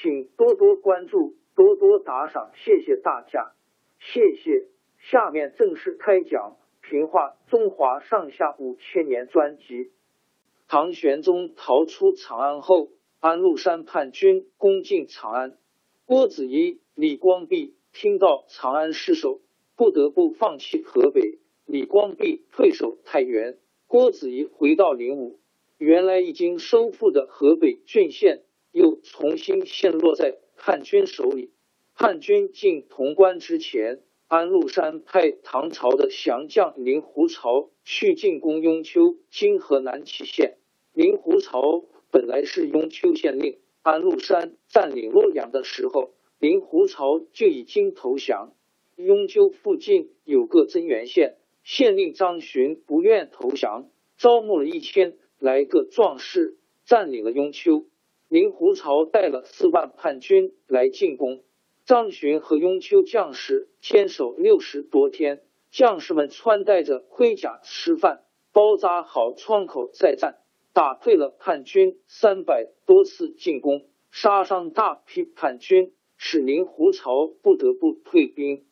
请多多关注，多多打赏，谢谢大家，谢谢。下面正式开讲《评话中华上下五千年》专辑。唐玄宗逃出长安后，安禄山叛军攻进长安，郭子仪、李光弼听到长安失守，不得不放弃河北。李光弼退守太原，郭子仪回到灵武。原来已经收复的河北郡县。又重新陷落在汉军手里。汉军进潼关之前，安禄山派唐朝的降将令狐潮去进攻雍丘（今河南杞县）。令狐潮本来是雍丘县令，安禄山占领洛阳的时候，令狐潮就已经投降。雍丘附近有个增援县，县令张巡不愿投降，招募了一千来个壮士，占领了雍丘。令狐潮带了四万叛军来进攻，张巡和雍丘将士坚守六十多天，将士们穿戴着盔甲吃饭，包扎好窗口再战，打退了叛军三百多次进攻，杀伤大批叛军，使令狐潮不得不退兵。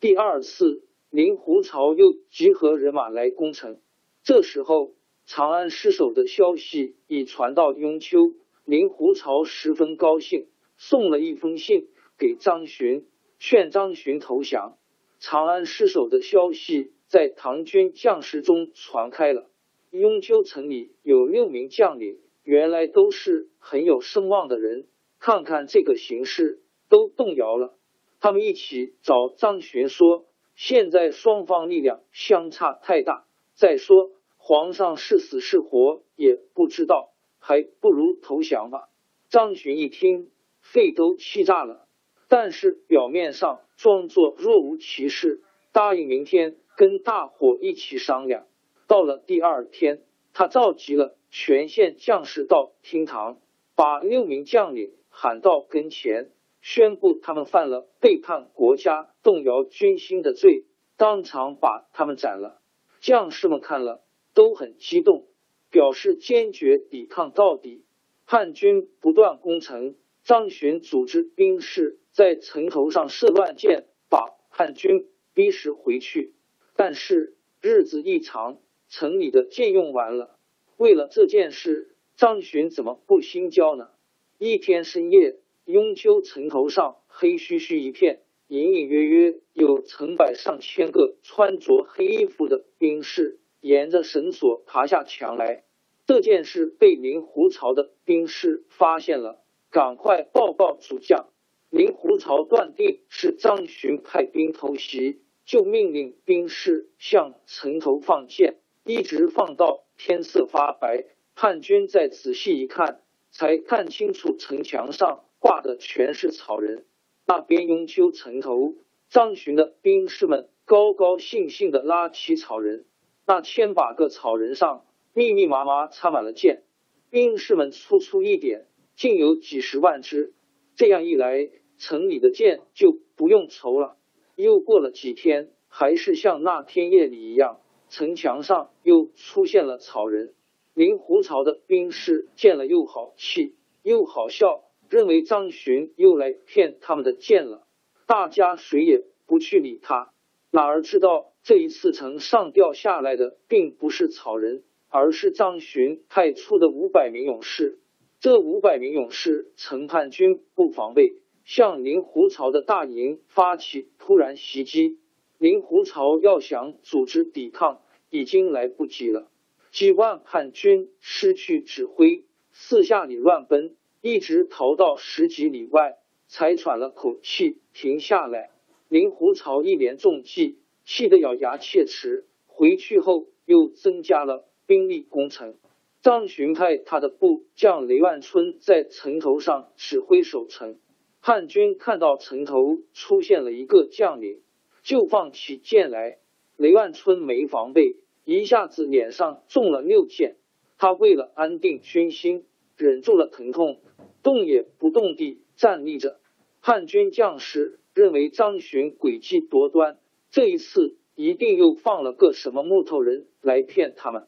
第二次，令狐潮又集合人马来攻城，这时候长安失守的消息已传到雍丘。令狐潮十分高兴，送了一封信给张巡，劝张巡投降。长安失守的消息在唐军将士中传开了。雍丘城里有六名将领，原来都是很有声望的人，看看这个形势，都动摇了。他们一起找张巡说：“现在双方力量相差太大，再说皇上是死是活也不知道。”还不如投降吧。张巡一听，肺都气炸了，但是表面上装作若无其事，答应明天跟大伙一起商量。到了第二天，他召集了全县将士到厅堂，把六名将领喊到跟前，宣布他们犯了背叛国家、动摇军心的罪，当场把他们斩了。将士们看了都很激动。表示坚决抵抗到底。叛军不断攻城，张巡组织兵士在城头上射乱箭，把叛军逼使回去。但是日子一长，城里的箭用完了。为了这件事，张巡怎么不心焦呢？一天深夜，雍丘城头上黑黢黢一片，隐隐约约有成百上千个穿着黑衣服的兵士沿着绳索爬下墙来。这件事被令狐潮的兵士发现了，赶快报告主将。令狐潮断定是张巡派兵偷袭，就命令兵士向城头放箭，一直放到天色发白。叛军再仔细一看，才看清楚城墙上挂的全是草人。那边雍丘城头，张巡的兵士们高高兴兴的拉起草人，那千把个草人上。密密麻麻插满了箭，兵士们粗粗一点，竟有几十万支。这样一来，城里的箭就不用愁了。又过了几天，还是像那天夜里一样，城墙上又出现了草人。令狐巢的兵士见了又好气又好笑，认为张巡又来骗他们的箭了。大家谁也不去理他，哪儿知道这一次城上掉下来的并不是草人，而是张巡派出的五百名勇士。这五百名勇士曾叛军不防备，向令狐巢的大营发起突然袭击。令狐巢要想组织抵抗，已经来不及了。几万叛军失去指挥，四下里乱奔，一直逃到十几里外，才喘了口气停下来。令狐巢一连中计，气得咬牙切齿。回去后又增加了兵力攻城。张巡派他的部将雷万春在城头上指挥守城。汉军看到城头出现了一个将领，就放起箭来。雷万春没防备。一下子脸上中了六箭，他为了安定军心，忍住了疼痛，动也不动地站立着。汉军将士认为张巡诡计多端，这一次一定又放了个什么木头人来骗他们。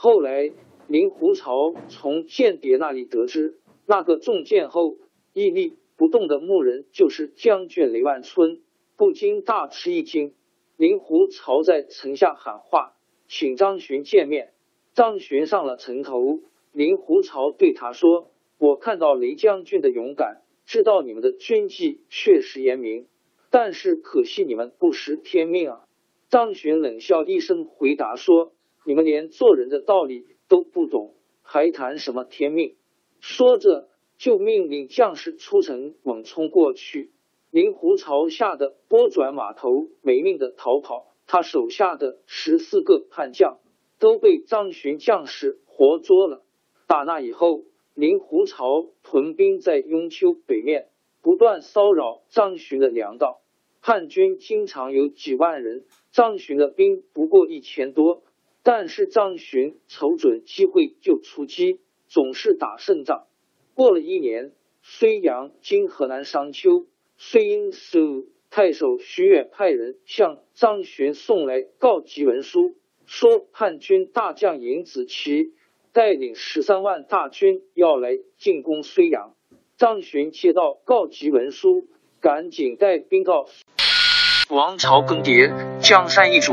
后来，令狐巢从间谍那里得知，那个中箭后屹立不动的木人就是将军雷万春，不禁大吃一惊。令狐巢在城下喊话。请张巡见面。张巡上了城头，令狐巢对他说：“我看到雷将军的勇敢，知道你们的军纪确实严明，但是可惜你们不识天命啊。”张巡冷笑一声，回答说：“你们连做人的道理都不懂，还谈什么天命？”说着，就命令将士出城猛冲过去。令狐巢吓得拨转马头，没命的逃跑。他手下的十四个叛将都被张巡将士活捉了。打那以后，令狐朝屯兵在雍丘北面，不断骚扰张巡的粮道。汉军经常有几万人，张巡的兵不过一千多，但是张巡瞅准机会就出击，总是打胜仗。过了一年，睢阳（今河南商丘）睢阴守。太守徐远派人向张巡送来告急文书，说叛军大将尹子奇带领十三万大军要来进攻睢阳。张巡接到告急文书，赶紧带兵到。王朝更迭，江山易主，